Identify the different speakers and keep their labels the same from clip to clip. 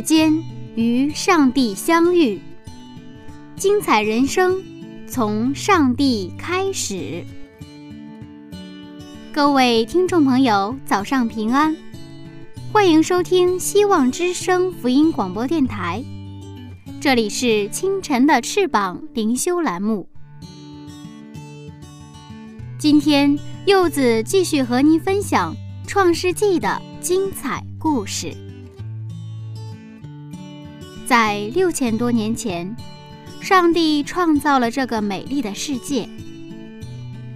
Speaker 1: 间与上帝相遇，精彩人生从上帝开始。各位听众朋友，早上平安，欢迎收听希望之声福音广播电台，这里是清晨的翅膀灵修栏目。今天柚子继续和您分享《创世纪》的精彩故事。在六千多年前，上帝创造了这个美丽的世界。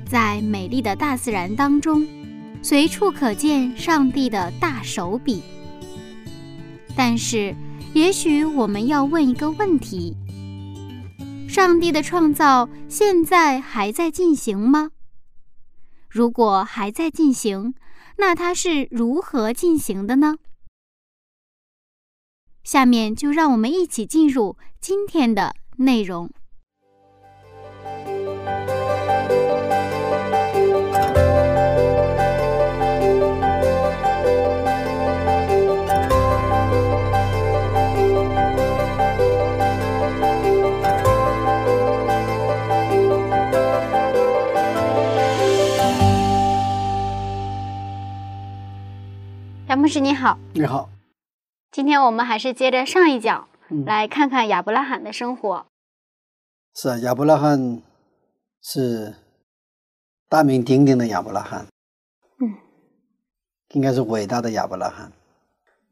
Speaker 1: 在美丽的大自然当中，随处可见上帝的大手笔。但是，也许我们要问一个问题：上帝的创造现在还在进行吗？如果还在进行，那它是如何进行的呢？下面就让我们一起进入今天的内容。杨牧师你好，
Speaker 2: 你好。
Speaker 1: 今天我们还是接着上一讲，
Speaker 2: 嗯
Speaker 1: 来看看亚伯拉罕的生活。
Speaker 2: 是啊，亚伯拉罕是大名鼎鼎的亚伯拉罕，
Speaker 1: 嗯，
Speaker 2: 应该是伟大的亚伯拉罕。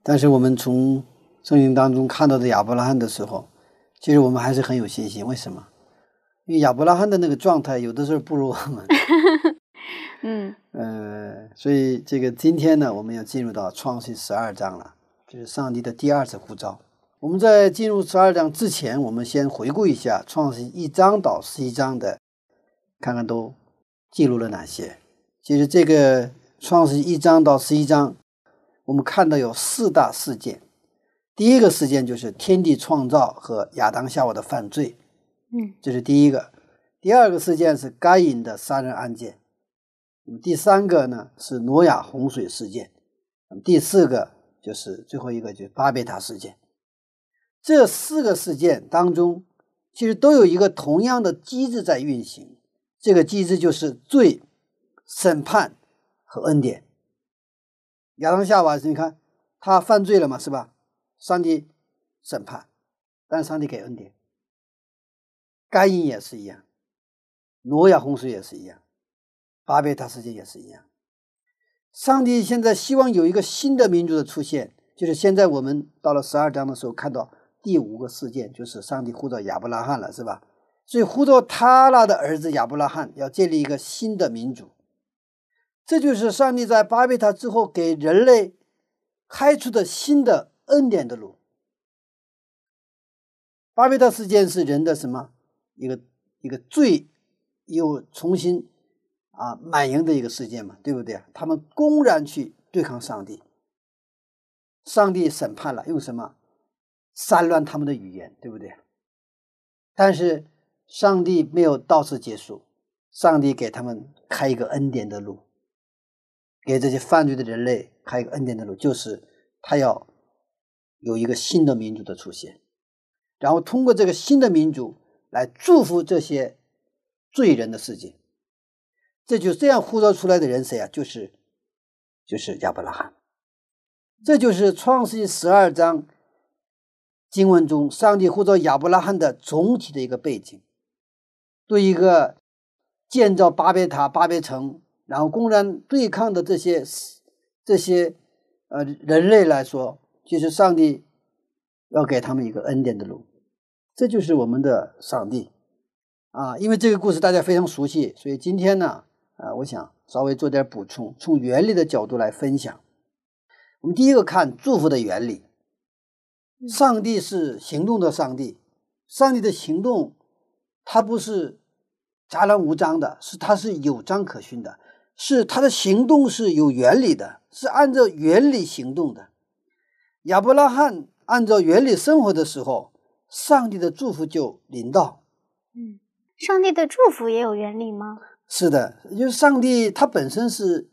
Speaker 2: 但是我们从圣经当中看到的亚伯拉罕的时候，其实我们还是很有信心。为什么？因为亚伯拉罕的那个状态，有的时候不如我们。
Speaker 1: 嗯
Speaker 2: 呃，所以这个今天呢，我们要进入到创世十二章了，这是上帝的第二次呼召。我们在进入十二章之前，我们先回顾一下创世一章到十一章的，看看都记录了哪些。其实这个创世一章到十一章，我们看到有四大事件。第一个事件就是天地创造和亚当夏娃的犯罪，
Speaker 1: 嗯
Speaker 2: 这是第一个。第二个事件是该隐的杀人案件。第三个呢是挪亚洪水事件，第四个就是最后一个就是巴别塔事件。这四个事件当中，其实都有一个同样的机制在运行，这个机制就是罪、审判和恩典。亚当夏娃，你看他犯罪了嘛，是吧？上帝审判，但上帝给恩典。该隐也是一样，挪亚洪水也是一样。巴别塔事件也是一样。上帝现在希望有一个新的民族的出现，就是现在我们到了十二章的时候看到第五个事件，就是上帝呼召亚伯拉罕了，是吧？所以呼召他拉的儿子亚伯拉罕要建立一个新的民族，这就是上帝在巴别塔之后给人类开出的新的恩典的路。巴别塔事件是人的什么一个一个罪又重新。啊，满盈的一个世界嘛，对不对？他们公然去对抗上帝，上帝审判了，用什么散乱他们的语言，对不对？但是上帝没有到此结束，上帝给他们开一个恩典的路，给这些犯罪的人类开一个恩典的路，就是他要有一个新的民族的出现，然后通过这个新的民族来祝福这些罪人的世界。这就这样呼召出来的人谁啊？就是就是亚伯拉罕。这就是创世纪十二章经文中上帝呼召亚伯拉罕的总体的一个背景。对一个建造巴别塔、巴别城，然后公然对抗的这些这些呃人类来说，其实上帝要给他们一个恩典的路。这就是我们的上帝，啊，因为这个故事大家非常熟悉，所以今天呢，啊，我想稍微做点补充，从原理的角度来分享。我们第一个看祝福的原理。上帝是行动的上帝，上帝的行动，他不是杂乱无章的，是他是有章可循的，是他的行动是有原理的，是按照原理行动的。亚伯拉罕按照原理生活的时候，上帝的祝福就临到。
Speaker 1: 嗯，上帝的祝福也有原理吗？
Speaker 2: 是的，就是上帝他本身是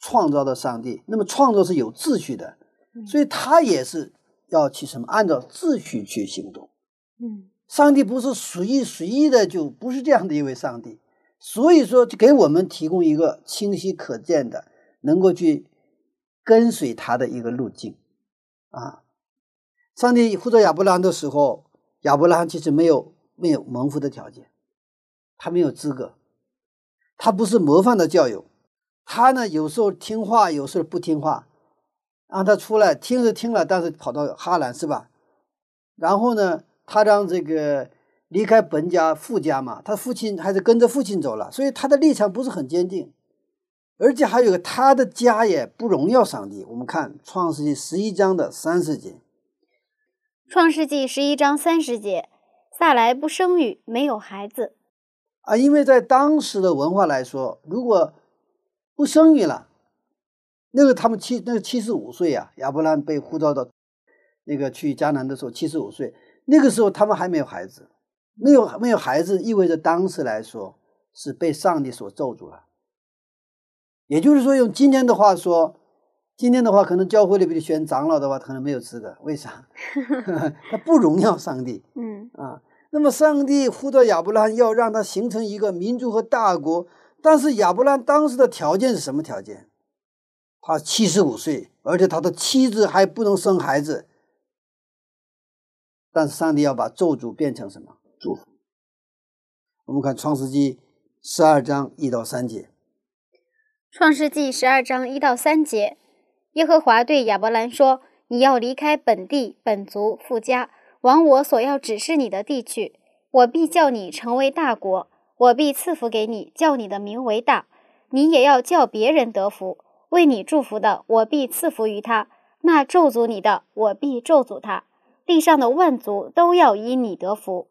Speaker 2: 创造的上帝，那么创造是有秩序的，所以他也是。要去什么？按照秩序去行动。
Speaker 1: 嗯，
Speaker 2: 上帝不是随意随意的，就不是这样的一位上帝。所以说，就给我们提供一个清晰可见的，能够去跟随他的一个路径。啊，上帝呼召亚伯拉罕的时候，亚伯拉罕其实没有没有蒙福的条件，他没有资格，他不是模范的教友，他呢有时候听话，有时候不听话。让他出来听是听了，但是跑到哈兰是吧？然后呢，他让这个离开本家父家嘛，他父亲还是跟着父亲走了，所以他的立场不是很坚定，而且还有个他的家也不荣耀上帝。我们看创世纪十一章的三十节，
Speaker 1: 创世纪十一章三十节，萨来不生育，没有孩子
Speaker 2: 啊，因为在当时的文化来说，如果不生育了。那个他们七那个七十五岁呀，亚伯兰被呼召到那个去迦南的时候，七十五岁。那个时候他们还没有孩子，没有没有孩子，意味着当时来说是被上帝所咒住了。也就是说，用今天的话说，今天的话可能教会里边选长老的话，可能没有资格。为啥？他不荣耀上帝。
Speaker 1: 嗯
Speaker 2: 啊，那么上帝呼召亚伯兰要让他形成一个民族和大国，但是亚伯兰当时的条件是什么条件？他七十五岁，而且他的妻子还不能生孩子。但是上帝要把咒诅变成什么祝福？我们看创世纪十二章一到三节。
Speaker 1: 创世纪十二章一到三节，耶和华对亚伯兰说：“你要离开本地、本族、富家，往我所要指示你的地去。我必叫你成为大国，我必赐福给你，叫你的名为大。你也要叫别人得福。”为你祝福的，我必赐福于他；那咒诅你的，我必咒诅他。地上的万族都要因你得福。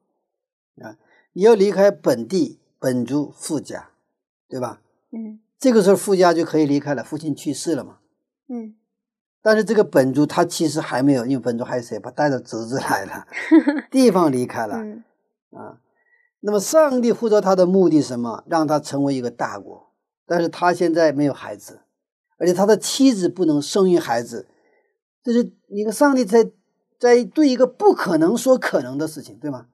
Speaker 2: 啊，你要离开本地本族富家，对吧？
Speaker 1: 嗯。
Speaker 2: 这个时候富家就可以离开了，父亲去世了嘛。
Speaker 1: 嗯。
Speaker 2: 但是这个本族他其实还没有，因为本族还有谁？他带着侄子来了，地方离开了。啊，那么上帝呼召他的目的是什么？让他成为一个大国，但是他现在没有孩子。而且他的妻子不能生育孩子，这是一个上帝在在对一个不可能说可能的事情，对吗？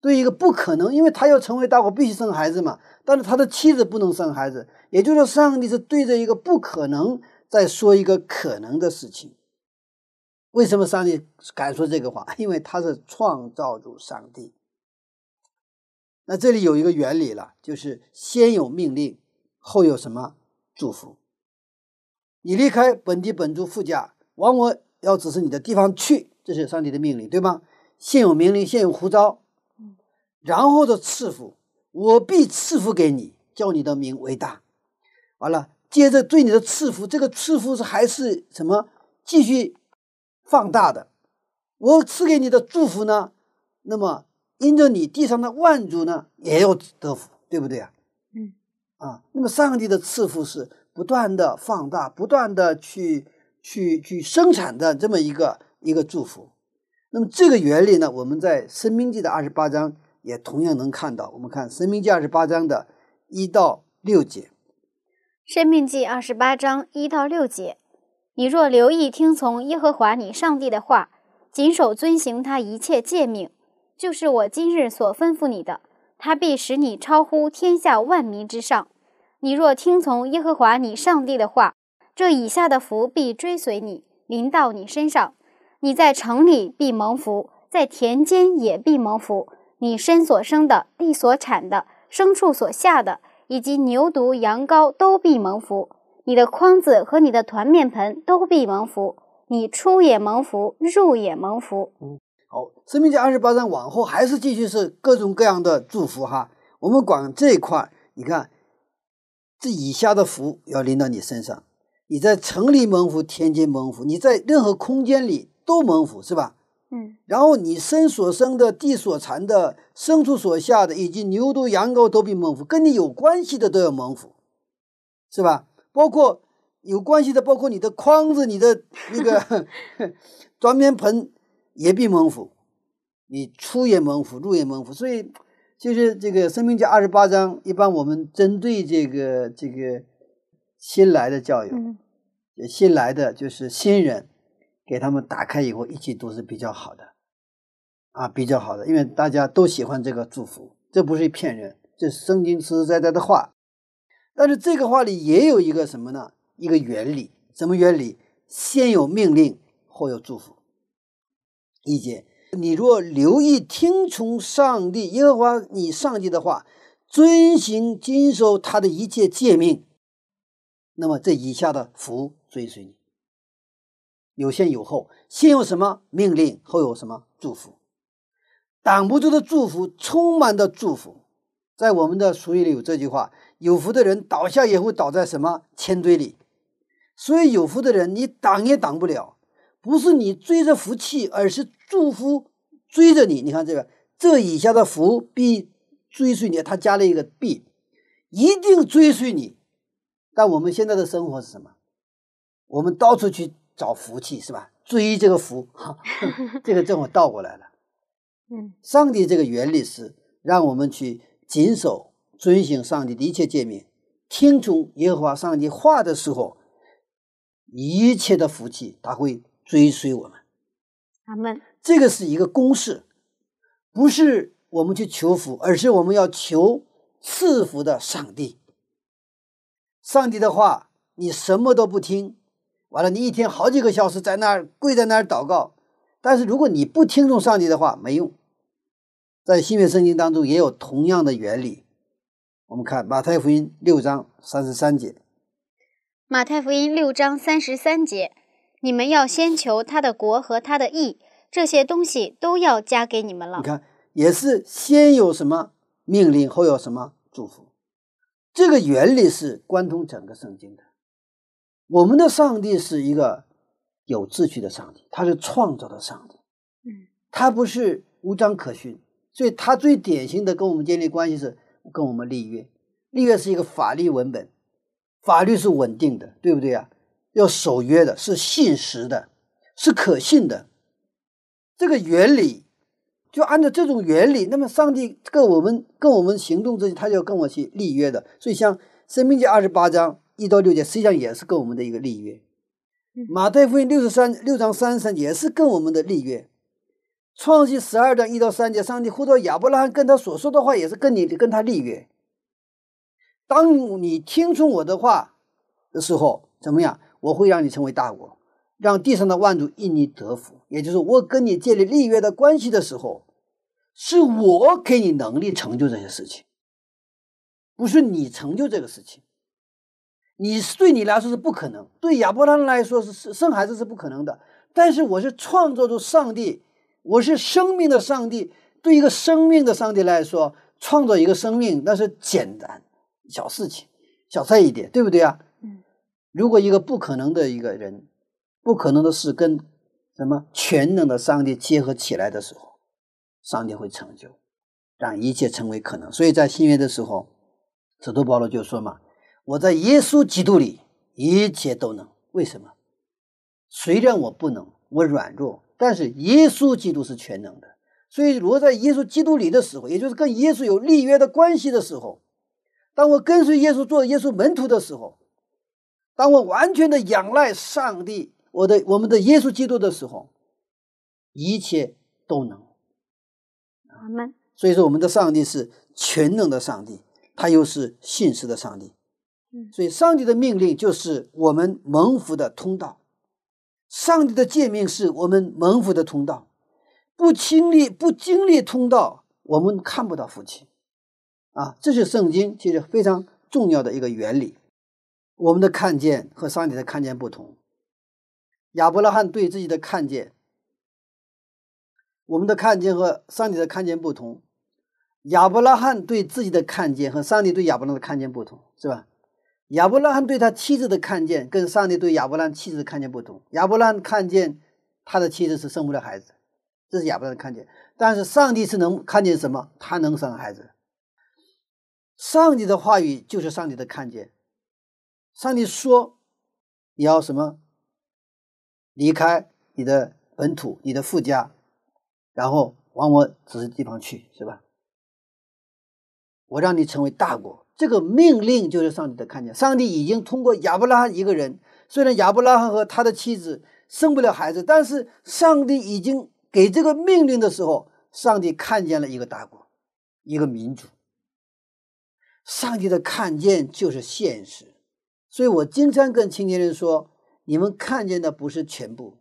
Speaker 2: 对一个不可能，因为他要成为大国，必须生孩子嘛。但是他的妻子不能生孩子，也就是说，上帝是对着一个不可能在说一个可能的事情。为什么上帝 敢说这个话？因为他是创造主上帝。那这里有一个原理了，就是先有命令，后有什么？祝福你离开本地本族富家，往我要指示你的地方去，这是上帝的命令，对吗？现有命令，现有呼召，然后的赐福，我必赐福给你，叫你的名为大。完了，接着对你的赐福，这个赐福是还是什么？继续放大的。我赐给你的祝福呢？那么因着你地上的万族呢，也要得福，对不对啊？嗯啊，那么上帝的赐福是不断的放大，不断的去去去生产的这么一个一个祝福。那么这个原理呢，我们在《生命记》的二十八章也同样能看到。我们看《生命记》二十八章的一到六节，《
Speaker 1: 生命记》二十八章一到六节，你若留意听从耶和华你上帝的话，谨守遵行他一切诫命，就是我今日所吩咐你的，他必使你超乎天下万民之上。你若听从耶和华你上帝的话，这以下的福必追随你，临到你身上。你在城里必蒙福，在田间也必蒙福。你身所生的、地所产的、牲畜所下的，以及牛犊、羊羔都必蒙福。你的筐子和你的团面盆都必蒙福。你出也蒙福，入也蒙福。
Speaker 2: 嗯，好，生命记二十八章往后还是继续是各种各样的祝福哈。我们管这一块，你看这以下的福要临到你身上，你在城里蒙福，天津蒙福，你在任何空间里都蒙福，是吧？
Speaker 1: 嗯，
Speaker 2: 然后你身所生的、地所产的、牲畜所下的，以及牛犊羊羔都必蒙福，跟你有关系的都要蒙福，是吧？包括有关系的，包括你的筐子、你的那个 装面盆也必蒙福，你出也蒙福，入也蒙福。所以，就是这个《生命记》二十八章，一般我们针对这个这个新来的教友，
Speaker 1: 嗯
Speaker 2: 新来的就是新人。给他们打开以后，一起读是比较好的，啊，比较好的，因为大家都喜欢这个祝福，这不是骗人，这是圣经实实在在的话。但是这个话里也有一个什么呢？一个原理，什么原理？先有命令，后有祝福。一节，你若留意听从上帝耶和华你上帝的话，遵行遵守他的一切诫命，那么这以下的福追随你。有先有后，先有什么命令，后有什么祝福？挡不住的祝福，充满的祝福。在我们的俗语里有这句话：有福的人倒下也会倒在什么铅堆里。所以有福的人，你挡也挡不了。不是你追着福气，而是祝福追着你。你看这个，这以下的福必追随你。他加了一个必，一定追随你。但我们现在的生活是什么？我们到处去。找福气是吧？追这个福，哈，这个正好倒过来了。
Speaker 1: 嗯，
Speaker 2: 上帝这个原理是让我们去谨守、遵行上帝的一切诫命，听从耶和华上帝话的时候，一切的福气他会追随我们。
Speaker 1: 阿门。
Speaker 2: 这个是一个公式，不是我们去求福，而是我们要求赐福的上帝。上帝的话，你什么都不听。完了，你一天好几个小时在那儿跪在那儿祷告，但是如果你不听从上帝的话，没用。在新约圣经当中也有同样的原理。我们看马太福音六章三十三节。
Speaker 1: 马太福音六章三十三节，你们要先求他的国和他的义，这些东西都要加给你们了。
Speaker 2: 你看，也是先有什么命令，后有什么祝福。这个原理是贯通整个圣经的。我们的上帝是一个有秩序的上帝，他是创造的上帝，
Speaker 1: 嗯，
Speaker 2: 他不是无章可循，所以他最典型的跟我们建立关系是跟我们立约，立约是一个法律文本，法律是稳定的，对不对啊？要守约的，是信实的，是可信的，这个原理就按照这种原理，那么上帝跟我们跟我们行动之前，他就要跟我去立约的，所以像《生命记》二十八章。一到六节实际上也是跟我们的一个立约，马太福音六十三六章三十三节也是跟我们的立约，创世十二章一到三节，上帝呼召亚伯拉罕跟他所说的话也是跟你跟他立约。当你听从我的话的时候，怎么样？我会让你成为大国，让地上的万族因你得福。也就是我跟你建立立约的关系的时候，是我给你能力成就这些事情，不是你成就这个事情。你是对你来说是不可能，对亚伯拉罕来说是生生孩子是不可能的。但是我是创造出上帝，我是生命的上帝。对一个生命的上帝来说，创造一个生命那是简单小事情，小菜一碟，对不对啊？
Speaker 1: 嗯。
Speaker 2: 如果一个不可能的一个人，不可能的事跟什么全能的上帝结合起来的时候，上帝会成就，让一切成为可能。所以在新约的时候，使徒保罗就说嘛。我在耶稣基督里一切都能，为什么？虽然我不能，我软弱，但是耶稣基督是全能的。所以，如果在耶稣基督里的时候，也就是跟耶稣有立约的关系的时候，当我跟随耶稣做耶稣门徒的时候，当我完全的仰赖上帝，我的我们的耶稣基督的时候，一切都能。
Speaker 1: 阿门。
Speaker 2: 所以说，我们的上帝是全能的上帝，他又是信实的上帝。所以，上帝的命令就是我们蒙福的通道；上帝的诫命是我们蒙福的通道。不经历、不经历通道，我们看不到福气。啊，这是圣经其实非常重要的一个原理。我们的看见和上帝的看见不同。亚伯拉罕对自己的看见，我们的看见和上帝的看见不同。亚伯拉罕对自己的看见和上帝对亚伯拉罕的看见不同，是吧？亚伯拉罕对他妻子的看见跟上帝对亚伯拉罕妻子的看见不同。亚伯拉罕看见他的妻子是生不了孩子，这是亚伯拉罕看见。但是上帝是能看见什么？他能生孩子。上帝的话语就是上帝的看见。上帝说：“你要什么？离开你的本土，你的父家，然后往我指示地方去，是吧？我让你成为大国。这个命令就是上帝的看见。上帝已经通过亚伯拉罕一个人，虽然亚伯拉罕和他的妻子生不了孩子，但是上帝已经给这个命令的时候，上帝看见了一个大国，一个民族。上帝的看见就是现实。”所以我经常跟青年人说：“你们看见的不是全部，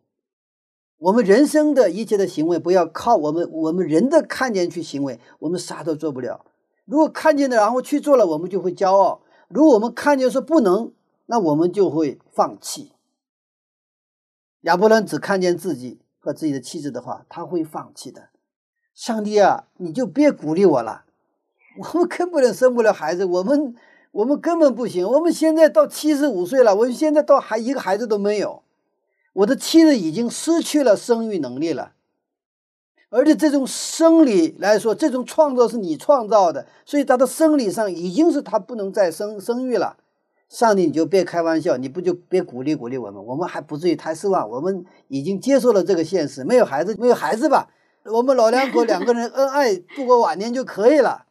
Speaker 2: 我们人生的一切的行为不要靠我们我们人的看见去行为，我们啥都做不了。如果看见了然后去做了，我们就会骄傲；如果我们看见说不能，那我们就会放弃。亚伯兰只看见自己和自己的妻子的话，他会放弃的。上帝啊，你就别鼓励我了，我们根本生不了孩子，我们。”我们根本不行。我们现在到七十五岁了，我们现在到还一个孩子都没有。我的妻子已经失去了生育能力了，而且这种生理来说，这种创造是你创造的，所以他的生理上已经是他不能再生生育了。上帝，你就别开玩笑，你不就别鼓励鼓励我们？我们还不至于太失望。我们已经接受了这个现实，没有孩子，没有孩子吧？我们老两口两个人恩爱度过晚年就可以了。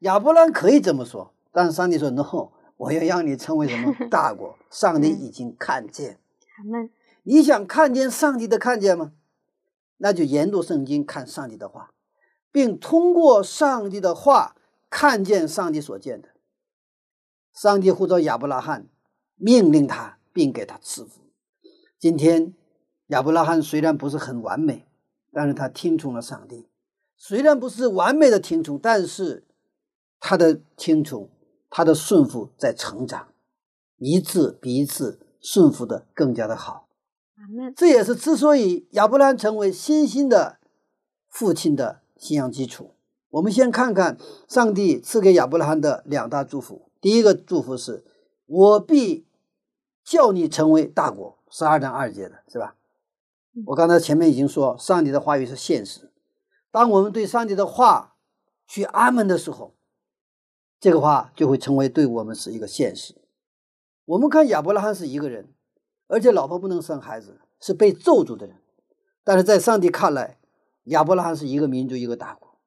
Speaker 2: 亚伯兰可以这么说。但是上帝说：“no，我要让你成为什么大国？上帝已经看见。你想看见上帝的看见吗？那就研读圣经，看上帝的话，并通过上帝的话看见上帝所见的。上帝呼召亚伯拉罕，命令他，并给他赐福。今天亚伯拉罕虽然不是很完美，但是他听从了上帝。虽然不是完美的听从，但是他的听从。”他的顺服在成长，一次比一次顺服的更加的好。这也是之所以亚伯兰成为新兴的父亲的信仰基础。我们先看看上帝赐给亚伯拉罕的两大祝福。第一个祝福是：“我必叫你成为大国。”十二章二节的是吧？我刚才前面已经说，上帝的话语是现实。当我们对上帝的话去阿门的时候。这个话就会成为对我们是一个现实。我们看亚伯拉罕是一个人，而且老婆不能生孩子，是被咒诅的人。但是在上帝看来，亚伯拉罕是一个民族，一个大国。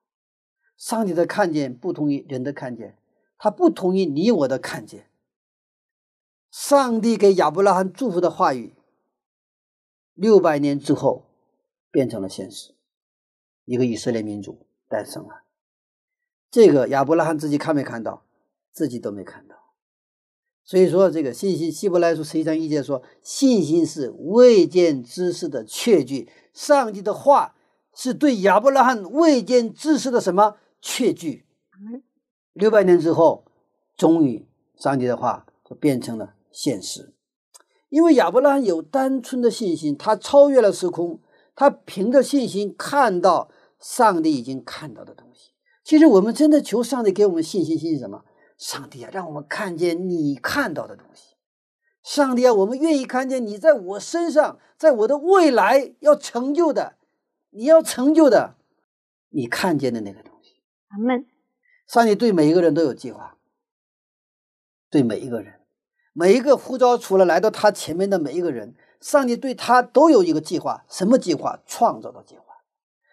Speaker 2: 上帝的看见不同于人的看见，他不同于你我的看见。上帝给亚伯拉罕祝福的话语，六百年之后变成了现实，一个以色列民族诞生了。这个亚伯拉罕自己看没看到？自己都没看到。所以说，这个信心，希伯来书十一章一节说，信心是未见之事的确据。上帝的话是对亚伯拉罕未见之事的什么确据？六百年之后，终于上帝的话就变成了现实。因为亚伯拉罕有单纯的信心，他超越了时空，他凭着信心看到上帝已经看到的东西。其实我们真的求上帝给我们信心，信心什么？上帝啊，让我们看见你看到的东西。上帝啊，我们愿意看见你在我身上，在我的未来要成就的，你要成就的，你看见的那个东西。
Speaker 1: 阿门。
Speaker 2: 上帝对每一个人都有计划，对每一个人，每一个呼召出来来到他前面的每一个人，上帝对他都有一个计划。什么计划？创造的计划。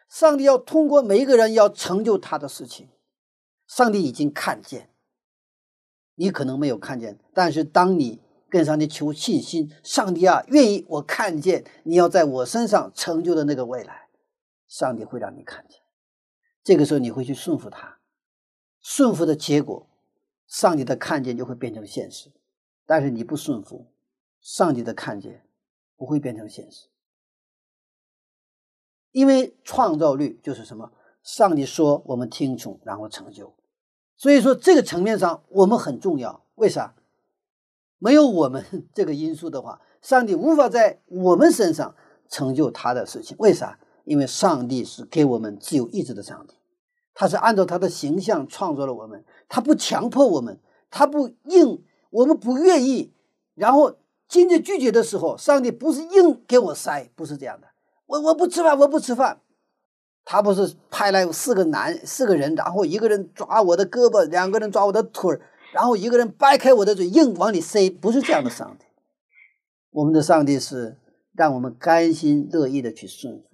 Speaker 2: 上帝要通过每一个人要成就他的事情，上帝已经看见，你可能没有看见，但是当你跟上帝求信心，上帝啊，愿意我看见你要在我身上成就的那个未来，上帝会让你看见，这个时候你会去顺服他，顺服的结果，上帝的看见就会变成现实，但是你不顺服，上帝的看见不会变成现实。因为创造律就是什么？上帝说我们听从，然后成就。所以说这个层面上我们很重要。为啥？没有我们 这个因素的话，上帝无法在我们身上成就他的事情。为啥？因为上帝是给我们自由意志的上帝，他是按照他的形象创造了我们，他不强迫我们，他不硬，我们不愿意，然后坚决拒绝的时候，上帝不是硬给我塞，不是这样的，我我不吃饭，我不吃饭，他不是派来四个男四个人，然后一个人抓我的胳膊，两个人抓我的腿儿，然后一个人掰开我的嘴，硬往里塞，不是这样的上帝，我们的上帝是让我们甘心乐意的去顺服。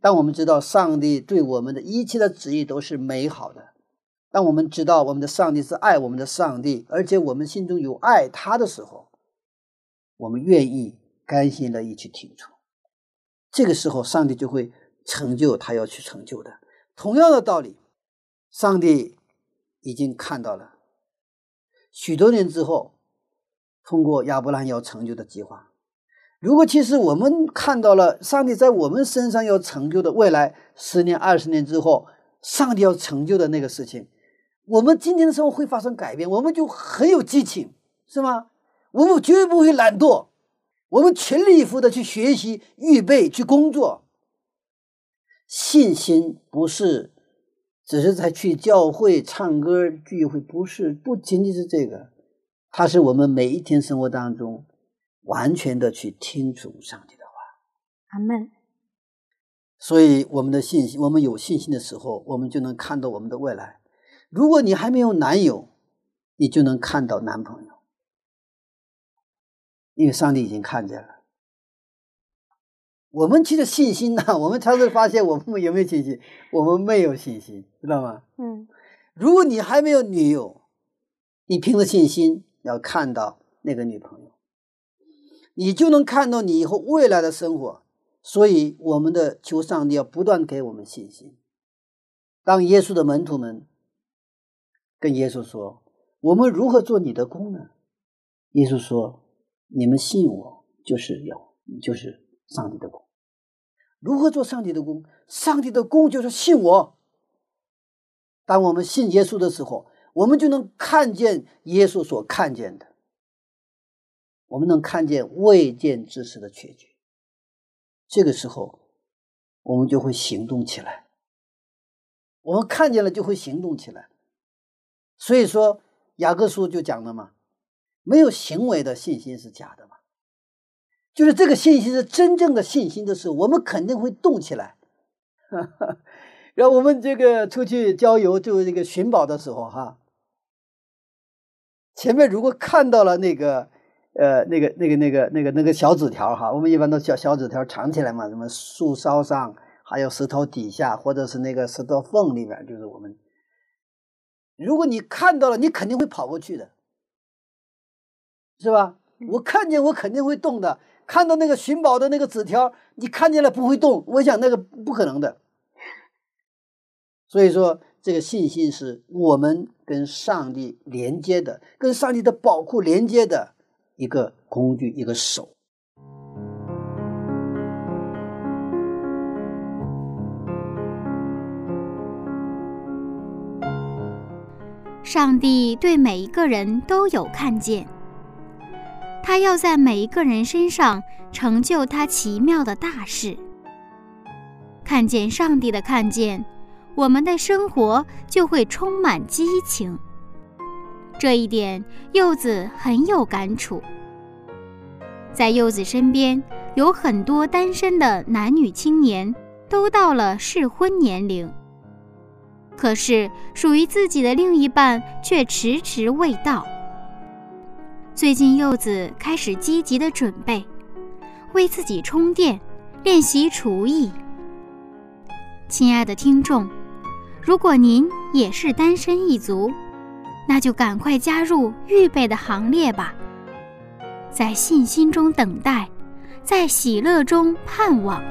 Speaker 2: 当我们知道上帝对我们的一切的旨意都是美好的，当我们知道我们的上帝是爱我们的上帝，而且我们心中有爱他的时候，我们愿意甘心乐意去听从。这个时候，上帝就会成就他要去成就的。同样的道理，上帝已经看到了许多年之后，通过亚伯拉罕要成就的计划。如果其实我们看到了上帝在我们身上要成就的未来十年、二十年之后，上帝要成就的那个事情，我们今天的生活会发生改变，我们就很有激情，是吗？我们绝对不会懒惰，我们全力以赴的去学习、预备、去工作。信心不是只是在去教会唱歌聚会，不是，不仅仅是这个，它是我们每一天生活当中。完全的去听从上帝的话，
Speaker 1: 阿门。
Speaker 2: 所以我们的信心，我们有信心的时候，我们就能看到我们的未来。如果你还没有男友，你就能看到男朋友，因为上帝已经看见了。我们其实信心呢，我们常常发现我们有没有信心？我们没有信心，知道吗？
Speaker 1: 嗯。
Speaker 2: 如果你还没有女友，你凭着信心要看到那个女朋友。你就能看到你以后未来的生活，所以我们的求上帝要不断给我们信心。当耶稣的门徒们跟耶稣说：“我们如何做你的工呢？”耶稣说：“你们信我，就是有，就是上帝的工。如何做上帝的工？上帝的工就是信我。当我们信耶稣的时候，我们就能看见耶稣所看见的。”我们能看见未见之事的确据，这个时候，我们就会行动起来。我们看见了就会行动起来。所以说，雅各书就讲了嘛，没有行为的信心是假的嘛。就是这个信心是真正的信心的时候，我们肯定会动起来。然后我们这个出去郊游，就这个寻宝的时候，哈，前面如果看到了那个。呃，那个、那个、那个、那个、那个小纸条哈，我们一般都小小纸条藏起来嘛，什么树梢上，还有石头底下，或者是那个石头缝里面，就是我们。如果你看到了，你肯定会跑过去的，是吧？我看见，我肯定会动的。看到那个寻宝的那个纸条，你看见了不会动，我想那个不可能的。所以说，这个信心是我们跟上帝连接的，跟上帝的宝库连接的。一个工具，一个手。
Speaker 1: 上帝对每一个人都有看见，他要在每一个人身上成就他奇妙的大事。看见上帝的看见，我们的生活就会充满激情。这一点，柚子很有感触。在柚子身边，有很多单身的男女青年，都到了适婚年龄。可是，属于自己的另一半却迟迟未到。最近，柚子开始积极的准备，为自己充电，练习厨艺。亲爱的听众，如果您也是单身一族，那就赶快加入预备的行列吧，在信心中等待，在喜乐中盼望。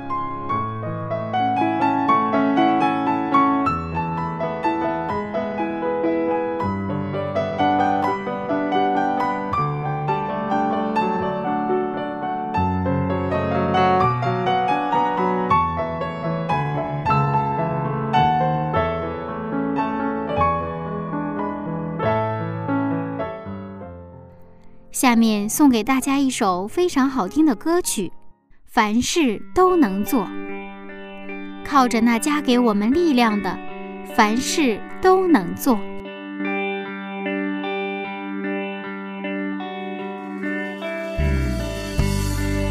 Speaker 1: 下面送给大家一首非常好听的歌曲，《凡事都能做》。靠着那加给我们力量的，凡事都能做。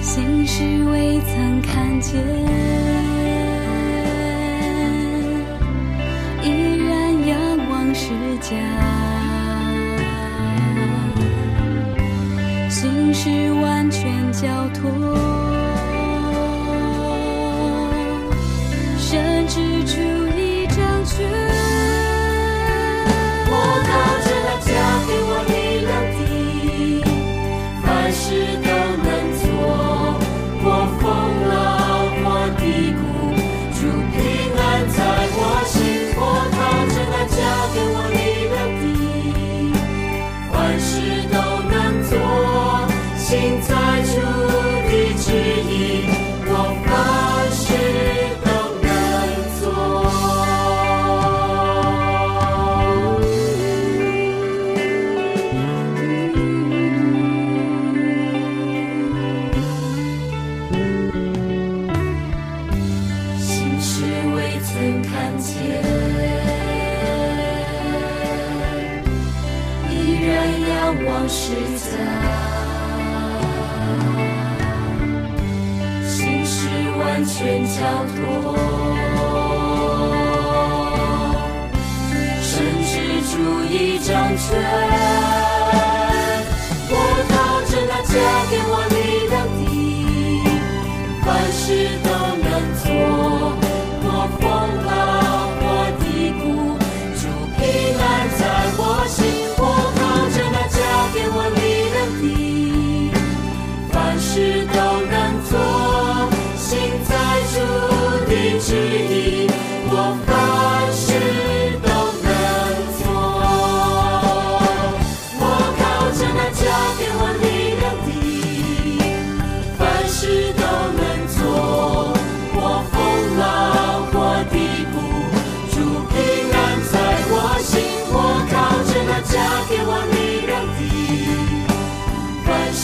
Speaker 3: 心事未曾看见，依然仰望世家。心事完全交托，甚至出一张权。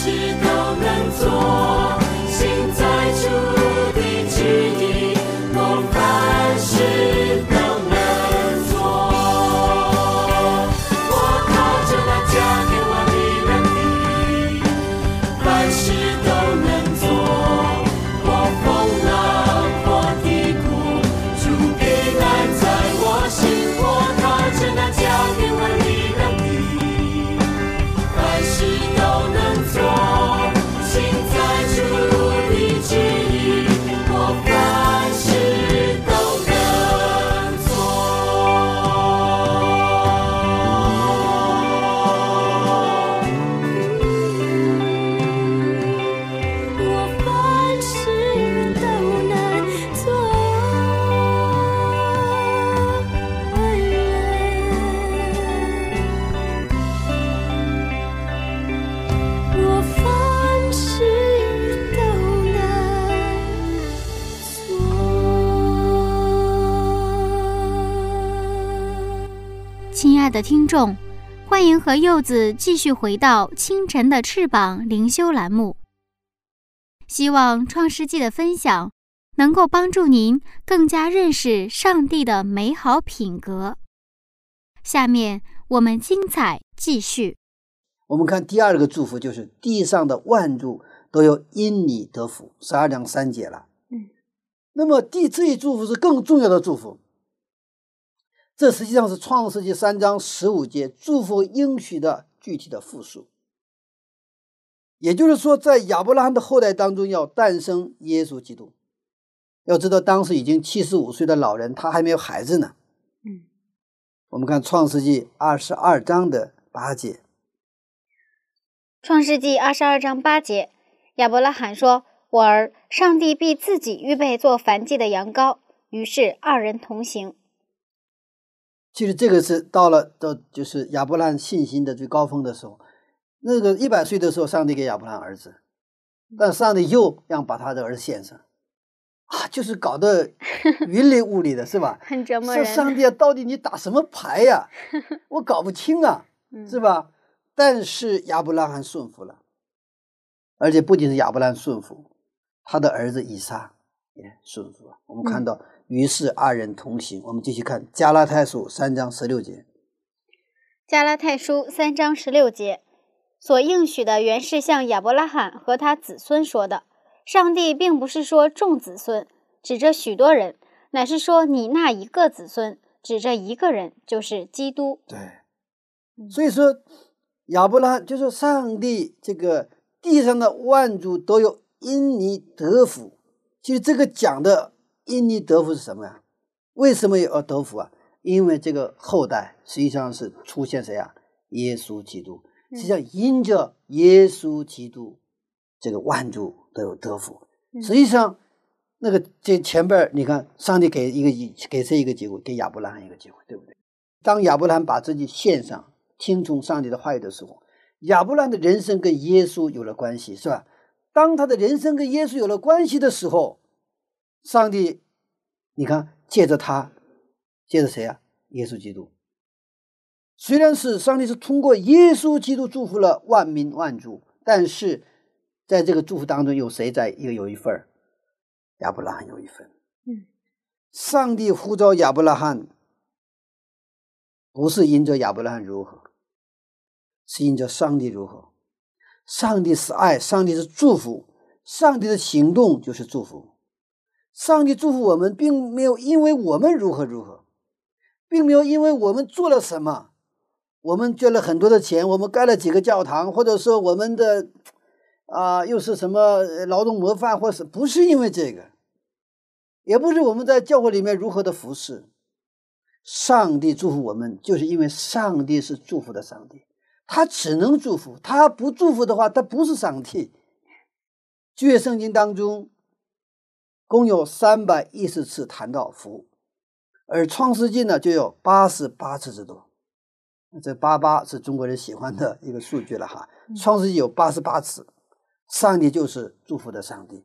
Speaker 4: 事都能做。
Speaker 1: 的听众，欢迎和柚子继续回到清晨的翅膀灵修栏目。希望创世纪的分享能够帮助您更加认识上帝的美好品格。下面我们精彩继续。
Speaker 2: 我们看第二个祝福，就是地上的万物都有因你得福，十二章三节了。
Speaker 1: 嗯，
Speaker 2: 那么第这一祝福是更重要的祝福，这实际上是创世纪三章十五节祝福应许的具体的复述。也就是说，在亚伯拉罕的后代当中要诞生耶稣基督。要知道，当时已经七十五岁的老人，他还没有孩子呢。
Speaker 1: 嗯，
Speaker 2: 我们看创世纪二十二章的八节。
Speaker 1: 创世纪二十二章八节，亚伯拉罕说：“我儿，上帝必自己预备做燔祭的羊羔。”于是二人同行。
Speaker 2: 其实这个是到了到就是亚伯拉罕信心的最高峰的时候，那个一百岁的时候，上帝给亚伯拉罕儿子，但上帝又让把他的儿子献上，啊，就是搞得 云里雾里的，是吧？
Speaker 1: 很折磨
Speaker 2: 这
Speaker 1: 人。
Speaker 2: 上帝啊，到底你打什么牌呀？我搞不清啊，
Speaker 1: 嗯
Speaker 2: 是吧？但是亚伯拉罕顺服了，而且不仅是亚伯拉罕顺服，他的儿子以撒也顺服了。我们看到，于是二人同行。我们继续看加拉太书三章十六节。
Speaker 1: 加拉太书三章十六节，所应许的原是向亚伯拉罕和他子孙说的。上帝并不是说众子孙，指着许多人，乃是说你那一个子孙，指着一个人，就是基督。
Speaker 2: 对，所以说亚伯拉罕就是上帝这个地上的万族都有因你得福。其实这个讲的因你得福是什么呀？为什么要得福啊？因为这个后代实际上是出现谁啊？耶稣基督，实际上因着耶稣基督，这个万族都有得福。实际上，那个这前边你看，上帝给一个给谁一个机会？给亚伯拉罕一个机会，对不对？当亚伯拉罕把自己献上，听从上帝的话语的时候，亚伯拉罕的人生跟耶稣有了关系，是吧？当他的人生跟耶稣有了关系的时候，上帝，你看，借着他。借着谁啊？耶稣基督。虽然是上帝是通过耶稣基督祝福了万民万族，但是在这个祝福当中，有谁在一个有一份儿？亚伯拉罕有一份。
Speaker 1: 嗯，
Speaker 2: 上帝呼召亚伯拉罕，不是因着亚伯拉罕如何，是因着上帝如何。上帝是爱，上帝是祝福，上帝的行动就是祝福。上帝祝福我们，并没有因为我们如何如何。并没有因为我们做了什么，我们捐了很多的钱，我们盖了几个教堂，或者说我们的啊又是什么劳动模范，或是不是因为这个，也不是我们在教会里面如何的服侍，上帝祝福我们，就是因为上帝是祝福的上帝，他只能祝福，他不祝福的话，他不是上帝。旧约圣经当中，共有三百一十次谈到福。而创世纪呢，就有八十八次之多。这八八是中国人喜欢的一个数据了哈。创世纪有八十八次，上帝就是祝福的上帝。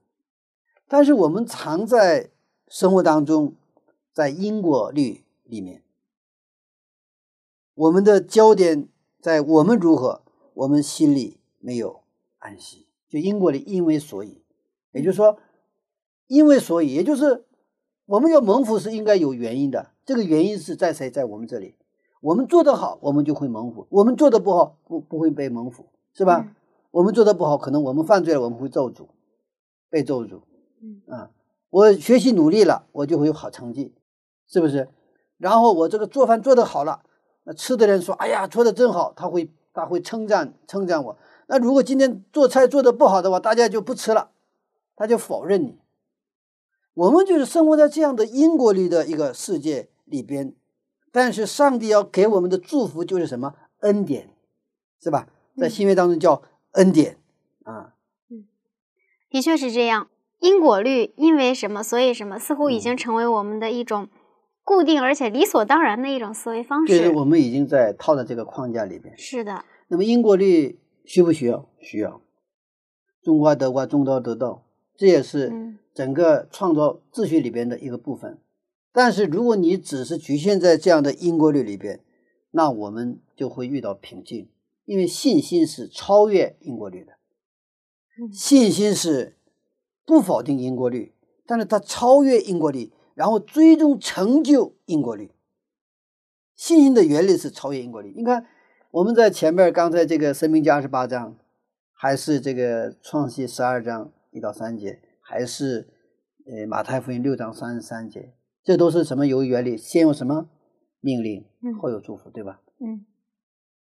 Speaker 2: 但是我们常在生活当中，在因果律里面，我们的焦点在我们如何，我们心里没有安息。就因果的，因为所以，也就是说，因为所以，也就是。我们要蒙福是应该有原因的，这个原因是在谁？在我们这里。我们做得好，我们就会蒙福；我们做得不好，不不会被蒙福，是吧？我们做得不好，可能我们犯罪了，我们会咒诅，被咒诅。嗯啊，我学习努力了，我就会有好成绩，是不是？然后我这个做饭做得好了，那吃的人说：“哎呀，做的真好。”他会他会称赞称赞我。那如果今天做菜做的不好的话，大家就不吃了，他就否认你。我们就是生活在这样的因果律的一个世界里边，但是上帝要给我们的祝福就是什么恩典，是吧？在新约当中叫恩典啊。
Speaker 1: 嗯，的确是这样。因果律因为什么，所以什么，似乎已经成为我们的一种固定而且理所当然的一种思维方式。
Speaker 2: 就是我们已经在套在这个框架里边。
Speaker 1: 是的。
Speaker 2: 那么因果律需不需要？需要。种瓜得瓜，种稻得稻，这也是。整个创造秩序里边的一个部分，但是如果你只是局限在这样的因果律里边，那我们就会遇到瓶颈，因为信心是超越因果律的，信心是不否定因果律，但是它超越因果律，然后最终成就因果律。信心的原理是超越因果律。你看，我们在前面刚才这个《生命记》二十八章，还是这个《创世十二章一到三节。还是，呃，马太福音六章三十三节，这都是什么由原理？先有什么命令，后有祝福，对吧？
Speaker 1: 嗯，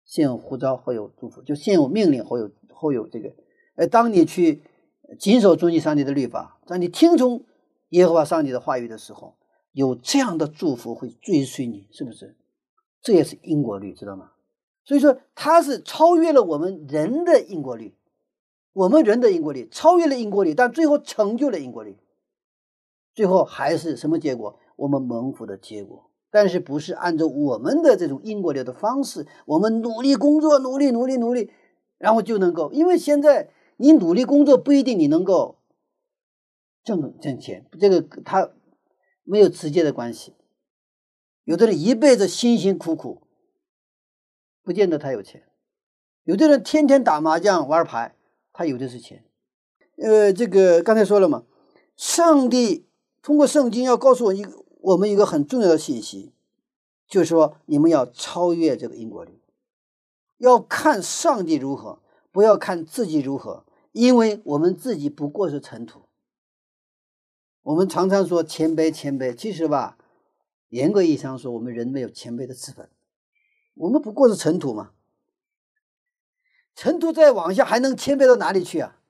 Speaker 2: 先有呼召，后有祝福，就先有命令，后有后有这个。呃，当你去谨守遵纪上帝的律法，当你听从耶和华上帝的话语的时候，有这样的祝福会追随你，是不是？这也是因果律，知道吗？所以说，它是超越了我们人的因果律。我们人的因果律超越了因果律，但最后成就了因果律。最后还是什么结果？我们蒙福的结果。但是不是按照我们的这种因果律的方式，我们努力工作，努力努力努力，然后就能够。因为现在你努力工作不一定你能够挣挣钱，这个他没有直接的关系。有的人一辈子辛辛苦苦，不见得他有钱；有的人天天打麻将玩牌。他有的是钱，呃，这个刚才说了嘛，上帝通过圣经要告诉我一个我们一个很重要的信息，就是说你们要超越这个因果律，要看上帝如何，不要看自己如何，因为我们自己不过是尘土。我们常常说谦卑，谦卑，其实吧，严格意义上说，我们人没有谦卑的资本，我们不过是尘土嘛。尘土再往下还能谦卑到哪里去啊？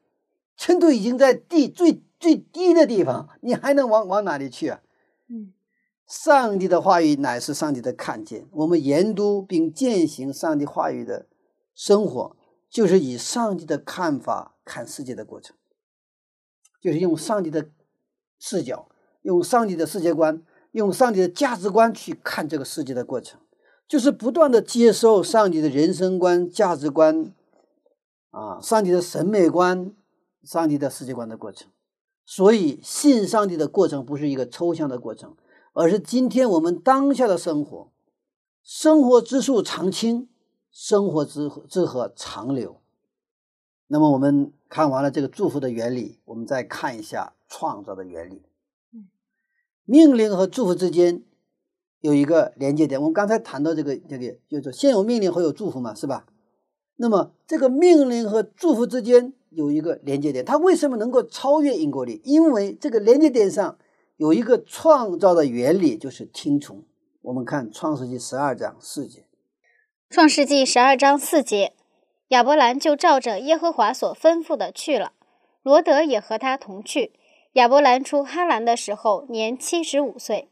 Speaker 2: 尘土已经在地最最低的地方，你还能往往哪里去啊？
Speaker 1: 嗯，
Speaker 2: 上帝的话语乃是上帝的看见，我们研读并践行上帝话语的生活，就是以上帝的看法看世界的过程，就是用上帝的视角，用上帝的世界观，用上帝的价值观去看这个世界的过程，就是不断的接受上帝的人生观、价值观，啊，上帝的审美观。上帝的世界观的过程，所以信上帝的过程不是一个抽象的过程，而是今天我们当下的生活。生活之树常青，生活之之河长流。那么我们看完了这个祝福的原理，我们再看一下创造的原理。命令和祝福之间有一个连接点。我们刚才谈到这个这个，就是先有命令后有祝福嘛，是吧？那么这个命令和祝福之间。有一个连接点，它为什么能够超越因果律？因为这个连接点上有一个创造的原理，就是听从。我们看《创世纪》十二章四节，《
Speaker 1: 创世纪》十二章四节，亚伯兰就照着耶和华所吩咐的去了，罗德也和他同去。亚伯兰出哈兰的时候年七十五岁。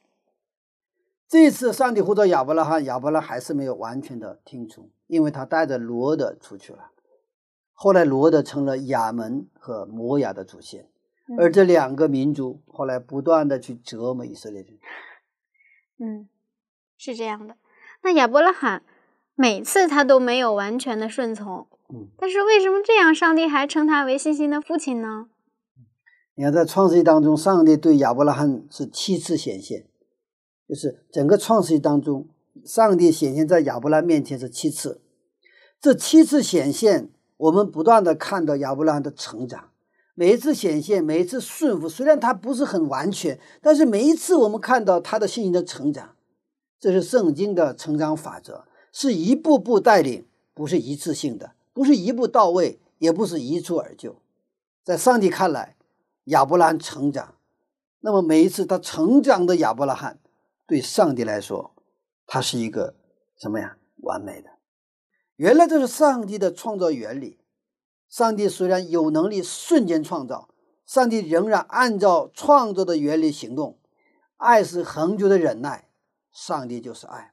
Speaker 2: 这次上帝呼召亚伯拉罕，亚伯拉还是没有完全的听从，因为他带着罗德出去了。后来，罗德成了亚门和摩亚的祖先，而这两个民族后来不断的去折磨以色列人。
Speaker 1: 嗯，是这样的。那亚伯拉罕每次他都没有完全的顺从，
Speaker 2: 嗯，
Speaker 1: 但是为什么这样，上帝还称他为信心的父亲呢？
Speaker 2: 你看，在创世纪当中，上帝对亚伯拉罕是七次显现，就是整个创世纪当中，上帝显现在亚伯拉面前是七次，这七次显现。我们不断的看到亚伯拉罕的成长，每一次显现，每一次顺服，虽然他不是很完全，但是每一次我们看到他的信心的成长，这是圣经的成长法则，是一步步带领，不是一次性的，不是一步到位，也不是一蹴而就。在上帝看来，亚伯拉成长，那么每一次他成长的亚伯拉罕，对上帝来说，他是一个什么呀？完美的。原来这是上帝的创造原理。上帝虽然有能力瞬间创造，上帝仍然按照创造的原理行动。爱是恒久的忍耐，上帝就是爱。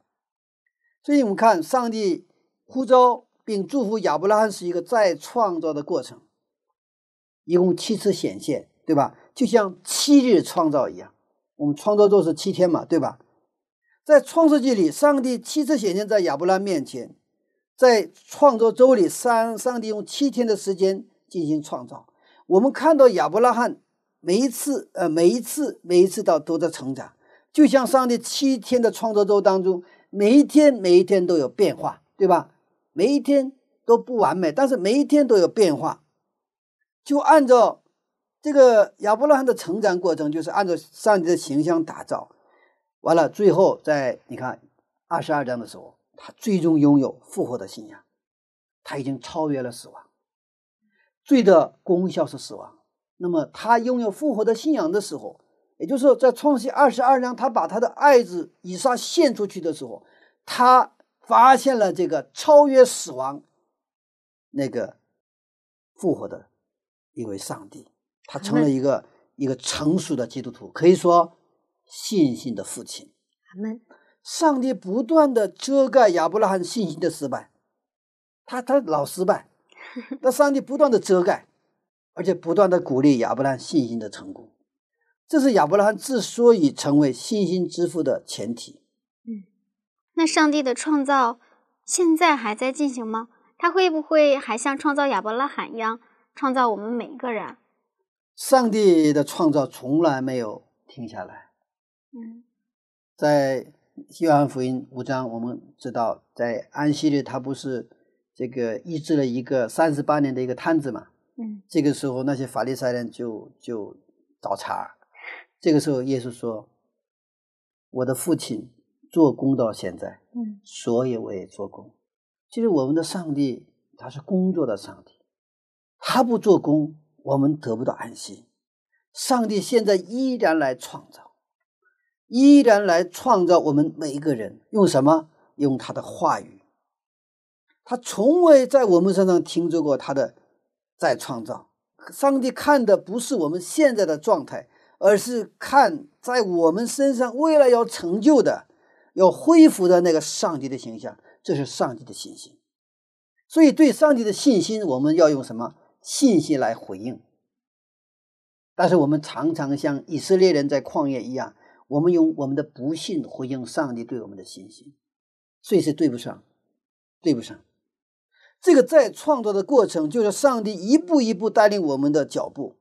Speaker 2: 所以我们看，上帝呼召并祝福亚伯拉罕是一个再创造的过程，一共七次显现，对吧？就像七日创造一样，我们创造周是七天嘛，对吧？在创世纪里，上帝七次显现在亚伯拉面前。在创作周里，上上帝用七天的时间进行创造。我们看到亚伯拉罕每一次，呃，每一次，每一次到都在成长，就像上帝七天的创作周当中，每一天，每一天都有变化，对吧？每一天都不完美，但是每一天都有变化。就按照这个亚伯拉罕的成长过程，就是按照上帝的形象打造。完了，最后在你看二十二章的时候。他最终拥有复活的信仰，他已经超越了死亡。罪的功效是死亡，那么他拥有复活的信仰的时候，也就是说，在创世二十二章，他把他的爱子以撒献出去的时候，他发现了这个超越死亡、那个复活的一位上帝，他成了一个一个成熟的基督徒，可以说信心的父亲。
Speaker 1: 阿门。
Speaker 2: 上帝不断的遮盖亚伯拉罕信心的失败，他他老失败，那上帝不断的遮盖，而且不断的鼓励亚伯拉罕信心的成功，这是亚伯拉罕之所以成为信心之父的前提。
Speaker 1: 嗯，那上帝的创造现在还在进行吗？他会不会还像创造亚伯拉罕一样创造我们每一个人？
Speaker 2: 上帝的创造从来没有停下来。
Speaker 1: 嗯，
Speaker 2: 在。约翰福音五章，我们知道，在安息日，他不是这个医治了一个三十八年的一个瘫子嘛？
Speaker 1: 嗯，
Speaker 2: 这个时候，那些法利赛人就就找茬，这个时候，耶稣说：“我的父亲做工到现在，
Speaker 1: 嗯，
Speaker 2: 所以我也做工。其实我们的上帝他是工作的上帝，他不做工，我们得不到安息。上帝现在依然来创造，依然来创造我们每一个人，用什么？用他的话语。他从未在我们身上停止过他的再创造。上帝看的不是我们现在的状态，而是看在我们身上未来要成就的、要恢复的那个上帝的形象。这是上帝的信心。所以，对上帝的信心，我们要用什么信心来回应？但是，我们常常像以色列人在旷野一样，我们用我们的不信回应上帝对我们的信心，所以是对不上，对不上。这个在创造的过程，就是上帝一步一步带领我们的脚步。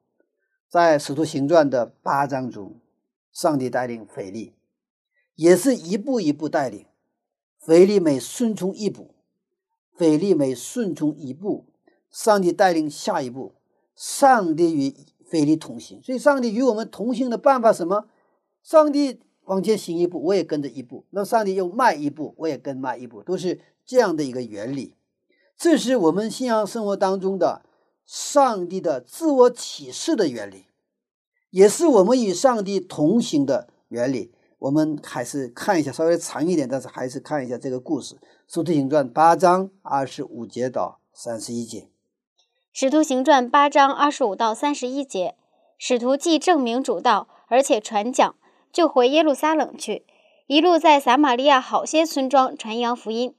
Speaker 2: 在《使徒行传》的八章中，上帝带领腓力，也是一步一步带领。腓力每顺从一步，腓力每顺从一步，上帝带领下一步。上帝与腓力同行，所以上帝与我们同行的办法什么？上帝往前行一步，我也跟着一步；那上帝又迈一步，我也跟迈一步，都是这样的一个原理。这是我们信仰生活当中的上帝的自我启示的原理，也是我们与上帝同行的原理。我们还是看一下，稍微长一点，但是还是看一下这个故事，《使徒行传》八章二十五节到三十一节，《
Speaker 1: 使徒行传》八章二十五到三十一节，使徒既证明主道，而且传讲，就回耶路撒冷去，一路在撒玛利亚好些村庄传扬福音。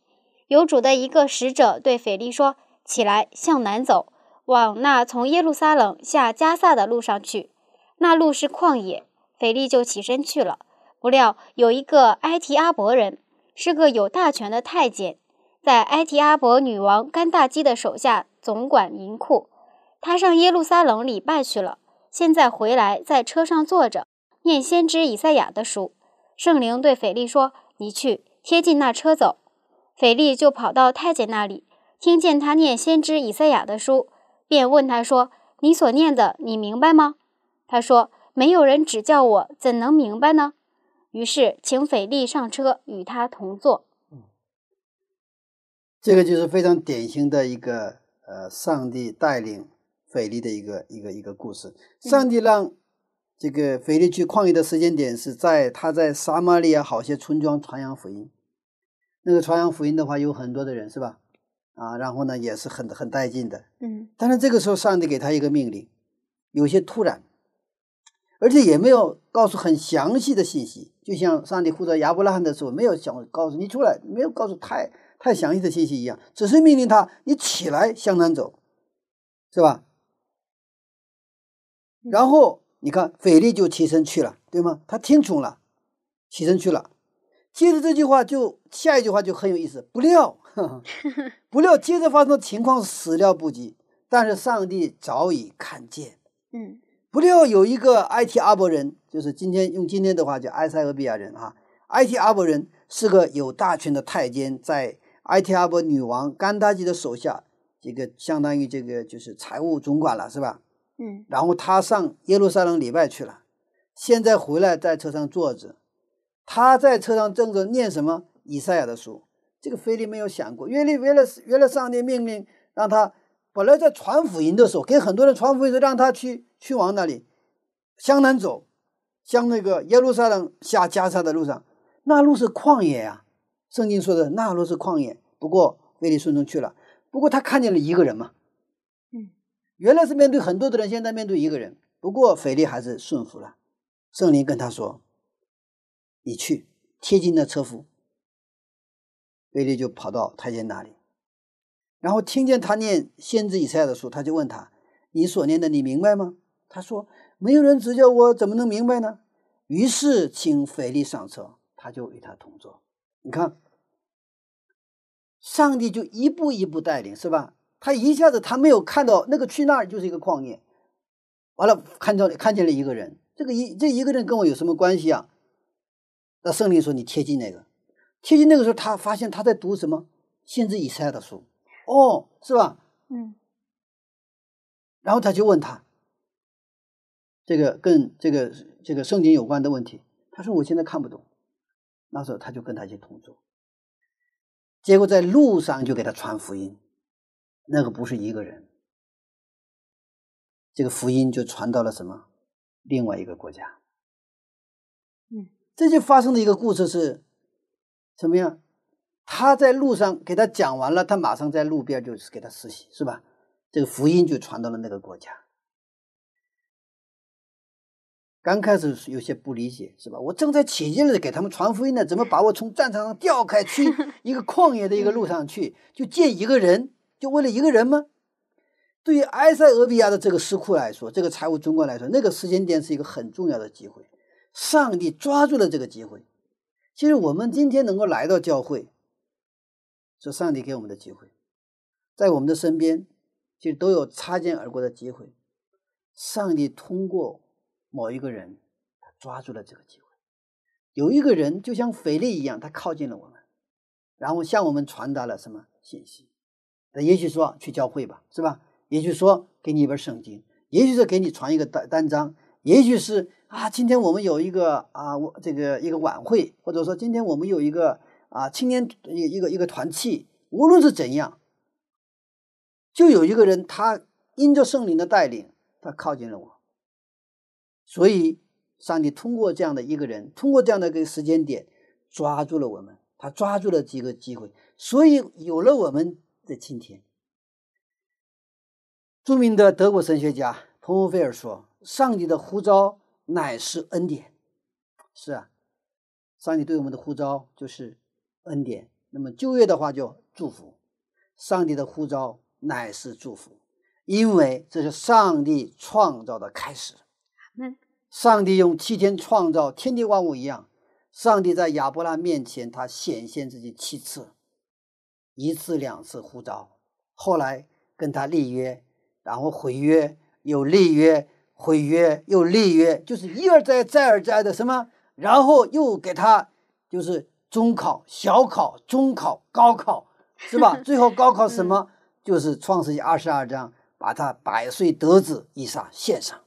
Speaker 1: 有主的一个使者对腓力说：“起来，向南走，往那从耶路撒冷下加萨的路上去。那路是旷野。”腓力就起身去了。不料有一个埃提阿伯人，是个有大权的太监，在埃提阿伯女王甘大基的手下总管银库。他上耶路撒冷礼拜去了，现在回来，在车上坐着，念先知以赛亚的书。圣灵对腓力说：“你去，贴近那车走。”腓力就跑到太监那里，听见他念先知以赛亚的书，便问他说：“你所念的，你明白吗？”他说：“没有人指教我，怎能明白呢？”于是请腓力上车，与他同坐。
Speaker 2: 这个就是非常典型的一个呃，上帝带领腓力的一个一个一个故事。上帝让这个腓力去旷野的时间点是在他在撒玛利亚好些村庄传扬福音。那个传扬福音的话，有很多的人是吧？啊，然后呢，也是很很带劲的。
Speaker 1: 嗯。
Speaker 2: 但是这个时候，上帝给他一个命令，有些突然，而且也没有告诉很详细的信息。就像上帝呼召亚伯拉罕的时候，没有想告诉你出来，没有告诉太太详细的信息一样，只是命令他你起来向南走，是吧？然后你看，腓力就起身去了，对吗？他听从了，起身去了。接着这句话就下一句话就很有意思，不料，呵 呵不料接着发生的情况始料不及，但是上帝早已看见。
Speaker 1: 嗯，
Speaker 2: 不料有一个埃提阿伯人，就是今天用今天的话叫埃塞俄比亚人啊。埃提阿伯人是个有大权的太监，在埃提阿伯女王甘达基的手下，这个相当于这个就是财务总管了，是吧？
Speaker 1: 嗯，
Speaker 2: 然后他上耶路撒冷礼拜去了，现在回来在车上坐着。他在车上正着念什么以赛亚的书，这个腓力没有想过，原来原来原来上帝命令让他本来在传福音的时候，给很多人传福音的时候，让他去去往那里向南走，向那个耶路撒冷下加沙的路上，那路是旷野呀。圣经说的那路是旷野，不过腓力顺从去了，不过他看见了一个人嘛，原来是面对很多的人，现在面对一个人，不过腓力还是顺服了。圣灵跟他说。你去贴近那车夫，菲利就跑到太监那里，然后听见他念先知以赛亚的书，他就问他：“你所念的，你明白吗？”他说：“没有人指教我，怎么能明白呢？”于是请腓力上车，他就与他同坐。你看，上帝就一步一步带领，是吧？他一下子他没有看到那个去那儿就是一个旷野，完了看到看见了一个人，这个一这一个人跟我有什么关系啊？那圣灵说：“你贴近那个，贴近那个时候，他发现他在读什么先知以赛亚的书，哦，是吧？
Speaker 1: 嗯。
Speaker 2: 然后他就问他：这个跟这个这个圣经有关的问题。他说我现在看不懂。那时候他就跟他一起同住，结果在路上就给他传福音，那个不是一个人，这个福音就传到了什么另外一个国家。
Speaker 1: 嗯，
Speaker 2: 这就发生的一个故事是什么样？他在路上给他讲完了，他马上在路边就是给他施洗，是吧？这个福音就传到了那个国家。刚开始有些不理解，是吧？我正在起劲的给他们传福音呢，怎么把我从战场上调开去 一个旷野的一个路上去，就见一个人，就为了一个人吗？对于埃塞俄比亚的这个石库来说，这个财务中国来说，那个时间点是一个很重要的机会，上帝抓住了这个机会。其实我们今天能够来到教会，是上帝给我们的机会，在我们的身边，其实都有擦肩而过的机会。上帝通过。某一个人，他抓住了这个机会。有一个人就像腓力一样，他靠近了我们，然后向我们传达了什么信息？那也许说去教会吧，是吧？也许说给你一本圣经，也许是给你传一个单单章，也许是啊，今天我们有一个啊，我这个一个晚会，或者说今天我们有一个啊青年一一个一个团契，无论是怎样，就有一个人，他因着圣灵的带领，他靠近了我。所以，上帝通过这样的一个人，通过这样的一个时间点，抓住了我们，他抓住了几个机会，所以有了我们的今天。著名的德国神学家彭博菲尔说：“上帝的呼召乃是恩典。”是啊，上帝对我们的呼召就是恩典。那么就业的话叫祝福，上帝的呼召乃是祝福，因为这是上帝创造的开始。上帝用七天创造天地万物一样，上帝在亚伯拉面前，他显现自己七次，一次两次呼召，后来跟他立约，然后毁约，又立约，毁约又立约，就是一而再再而再的什么，然后又给他就是中考、小考、中考、高考，是吧？最后高考什么？就是创世纪二十二章，把他百岁得子以上献上。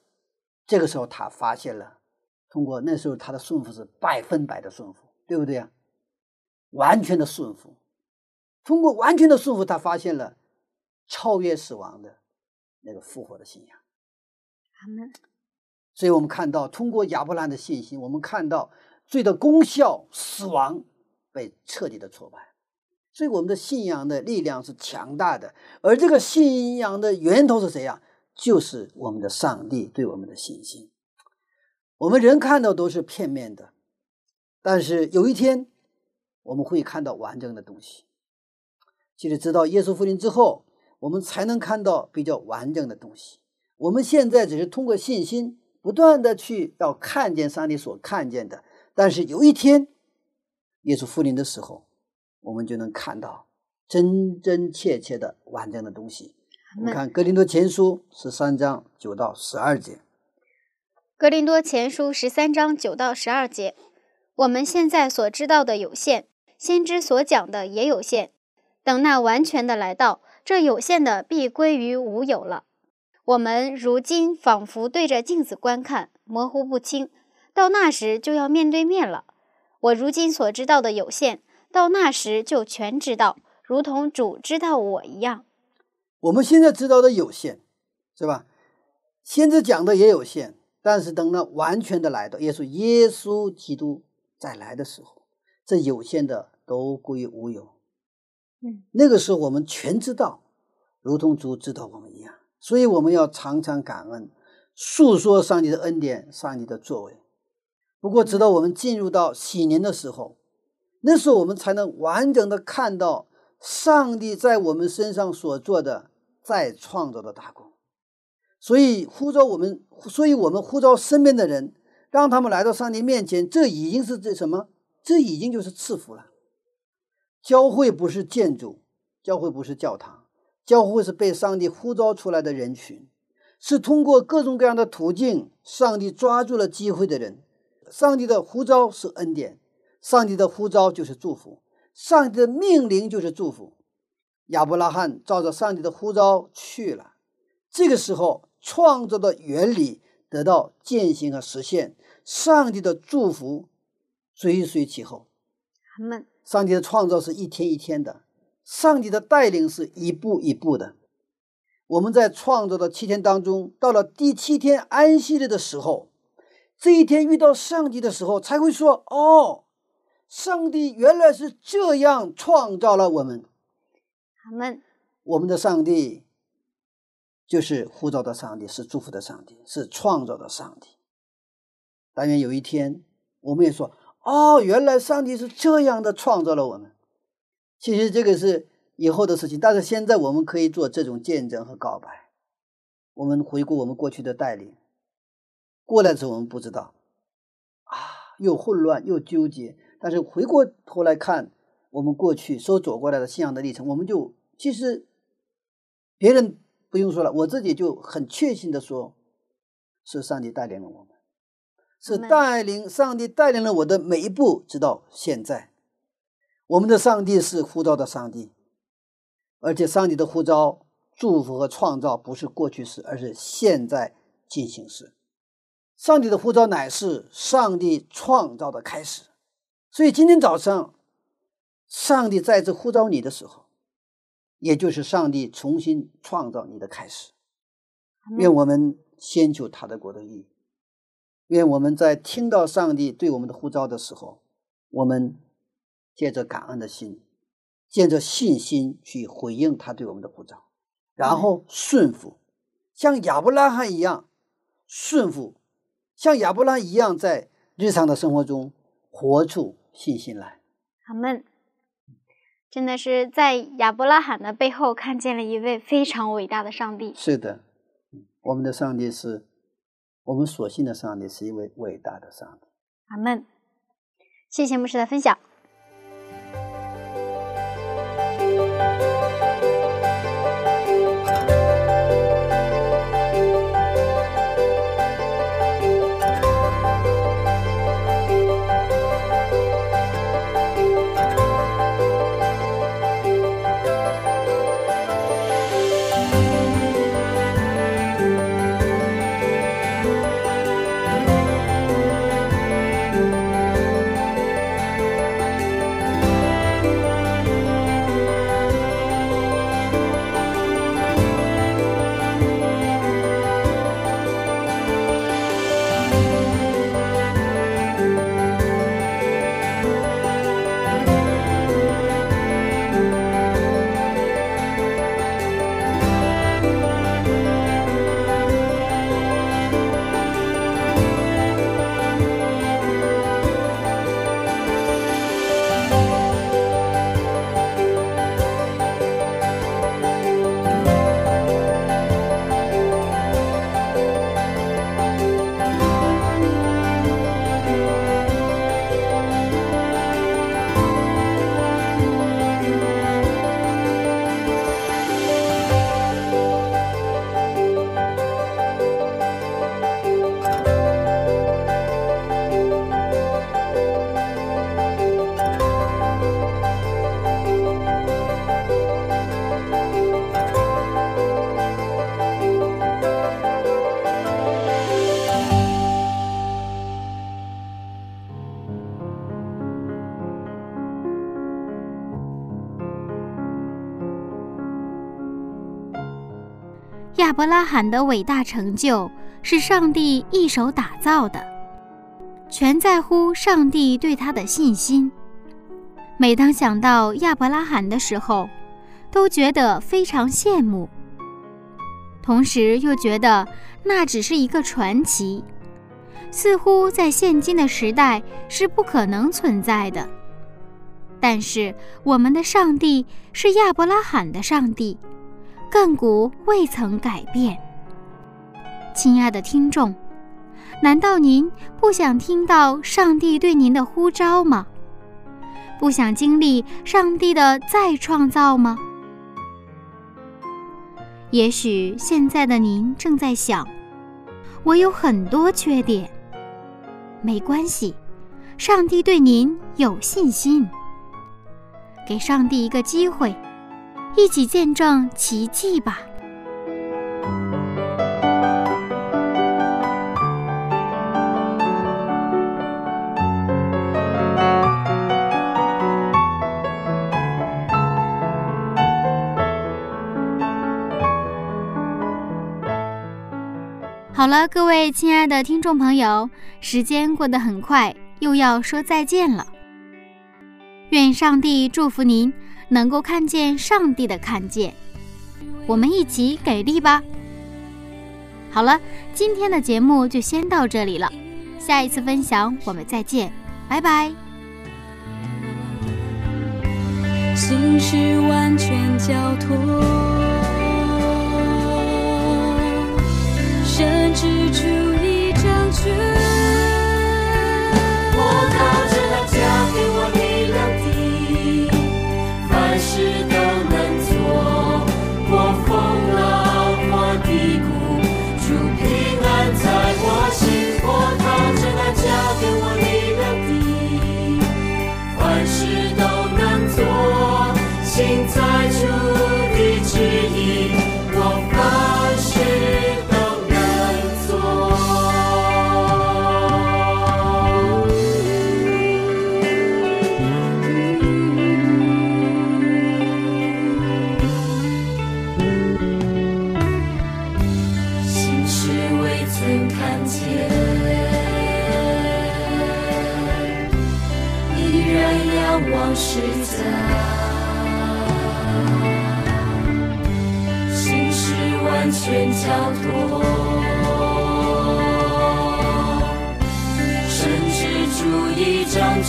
Speaker 2: 这个时候，他发现了，通过那时候他的顺服是百分百的顺服，对不对啊？完全的顺服，通过完全的束缚，他发现了超越死亡的那个复活的信仰。
Speaker 1: 阿门。
Speaker 2: 所以我们看到，通过亚伯兰的信心，我们看到罪的功效，死亡被彻底的挫败。所以我们的信仰的力量是强大的，而这个信仰的源头是谁呀？就是我们的上帝对我们的信心，我们人看到都是片面的，但是有一天我们会看到完整的东西。其实知道耶稣复临之后，我们才能看到比较完整的东西。我们现在只是通过信心不断的去要看见上帝所看见的，但是有一天耶稣复临的时候，我们就能看到真真切切的完整的东西。我们看《格林多前书》十三章九到十二节，《
Speaker 1: 格林多前书》十三章九到十二节，我们现在所知道的有限，先知所讲的也有限。等那完全的来到，这有限的必归于无有了。我们如今仿佛对着镜子观看，模糊不清；到那时就要面对面了。我如今所知道的有限，到那时就全知道，如同主知道我一样。
Speaker 2: 我们现在知道的有限，是吧？先知讲的也有限，但是等那完全的来到，耶稣耶稣基督再来的时候，这有限的都归于无有。
Speaker 1: 嗯，
Speaker 2: 那个时候我们全知道，如同主知道我们一样。所以我们要常常感恩，诉说上帝的恩典、上帝的作为。不过，直到我们进入到喜年的时候，那时候我们才能完整的看到。上帝在我们身上所做的再创造的大功，所以呼召我们，所以我们呼召身边的人，让他们来到上帝面前，这已经是这什么？这已经就是赐福了。教会不是建筑，教会不是教堂，教会是被上帝呼召出来的人群，是通过各种各样的途径，上帝抓住了机会的人。上帝的呼召是恩典，上帝的呼召就是祝福。上帝的命令就是祝福，亚伯拉罕照着上帝的呼召去了。这个时候，创造的原理得到践行和实现，上帝的祝福追随其后。
Speaker 1: 阿门。
Speaker 2: 上帝的创造是一天一天的，上帝的带领是一步一步的。我们在创造的七天当中，到了第七天安息日的时候，这一天遇到上帝的时候，才会说：“哦，上帝原来是这样创造了我们。”
Speaker 1: 阿门。
Speaker 2: 我们的上帝就是呼召的上帝，是祝福的上帝，是创造的上帝。但愿有一天，我们也说。哦，原来上帝是这样的创造了我们。其实这个是以后的事情，但是现在我们可以做这种见证和告白。我们回顾我们过去的带领，过来的时候我们不知道，啊，又混乱又纠结。但是回过头来看我们过去所走过来的信仰的历程，我们就其实别人不用说了，我自己就很确信的说，是上帝带领了我们。是带领上帝带领了我的每一步，直到现在。我们的上帝是呼召的上帝，而且上帝的呼召、祝福和创造不是过去式，而是现在进行时。上帝的呼召乃是上帝创造的开始。所以今天早上，上帝再次呼召你的时候，也就是上帝重新创造你的开始。愿我们先求他的国的义。愿我们在听到上帝对我们的呼召的时候，我们借着感恩的心，借着信心去回应他对我们的呼召，然后顺服，像亚伯拉罕一样顺服，像亚伯拉罕一样在日常的生活中活出信心来。
Speaker 1: 阿门。真的是在亚伯拉罕的背后看见了一位非常伟大的上帝。
Speaker 2: 是的，我们的上帝是。我们所信的上帝是一位伟大的上帝。
Speaker 1: 阿门。谢谢牧师的分享。伯拉罕的伟大成就是上帝一手打造的，全在乎上帝对他的信心。每当想到亚伯拉罕的时候，都觉得非常羡慕，同时又觉得那只是一个传奇，似乎在现今的时代是不可能存在的。但是我们的上帝是亚伯拉罕的上帝。亘古未曾改变。亲爱的听众，难道您不想听到上帝对您的呼召吗？不想经历上帝的再创造吗？也许现在的您正在想：我有很多缺点。没关系，上帝对您有信心。给上帝一个机会。一起见证奇迹吧。好了各位亲爱的听众朋友时间过得很快又要说再见了。愿上帝祝福您，能够看见上帝的看见。我们一起给力吧！好了，今天的节目就先到这里了，下一次分享我们再见，拜拜。
Speaker 3: 心事完全交托，甚至出一张嘴。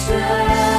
Speaker 4: treasure.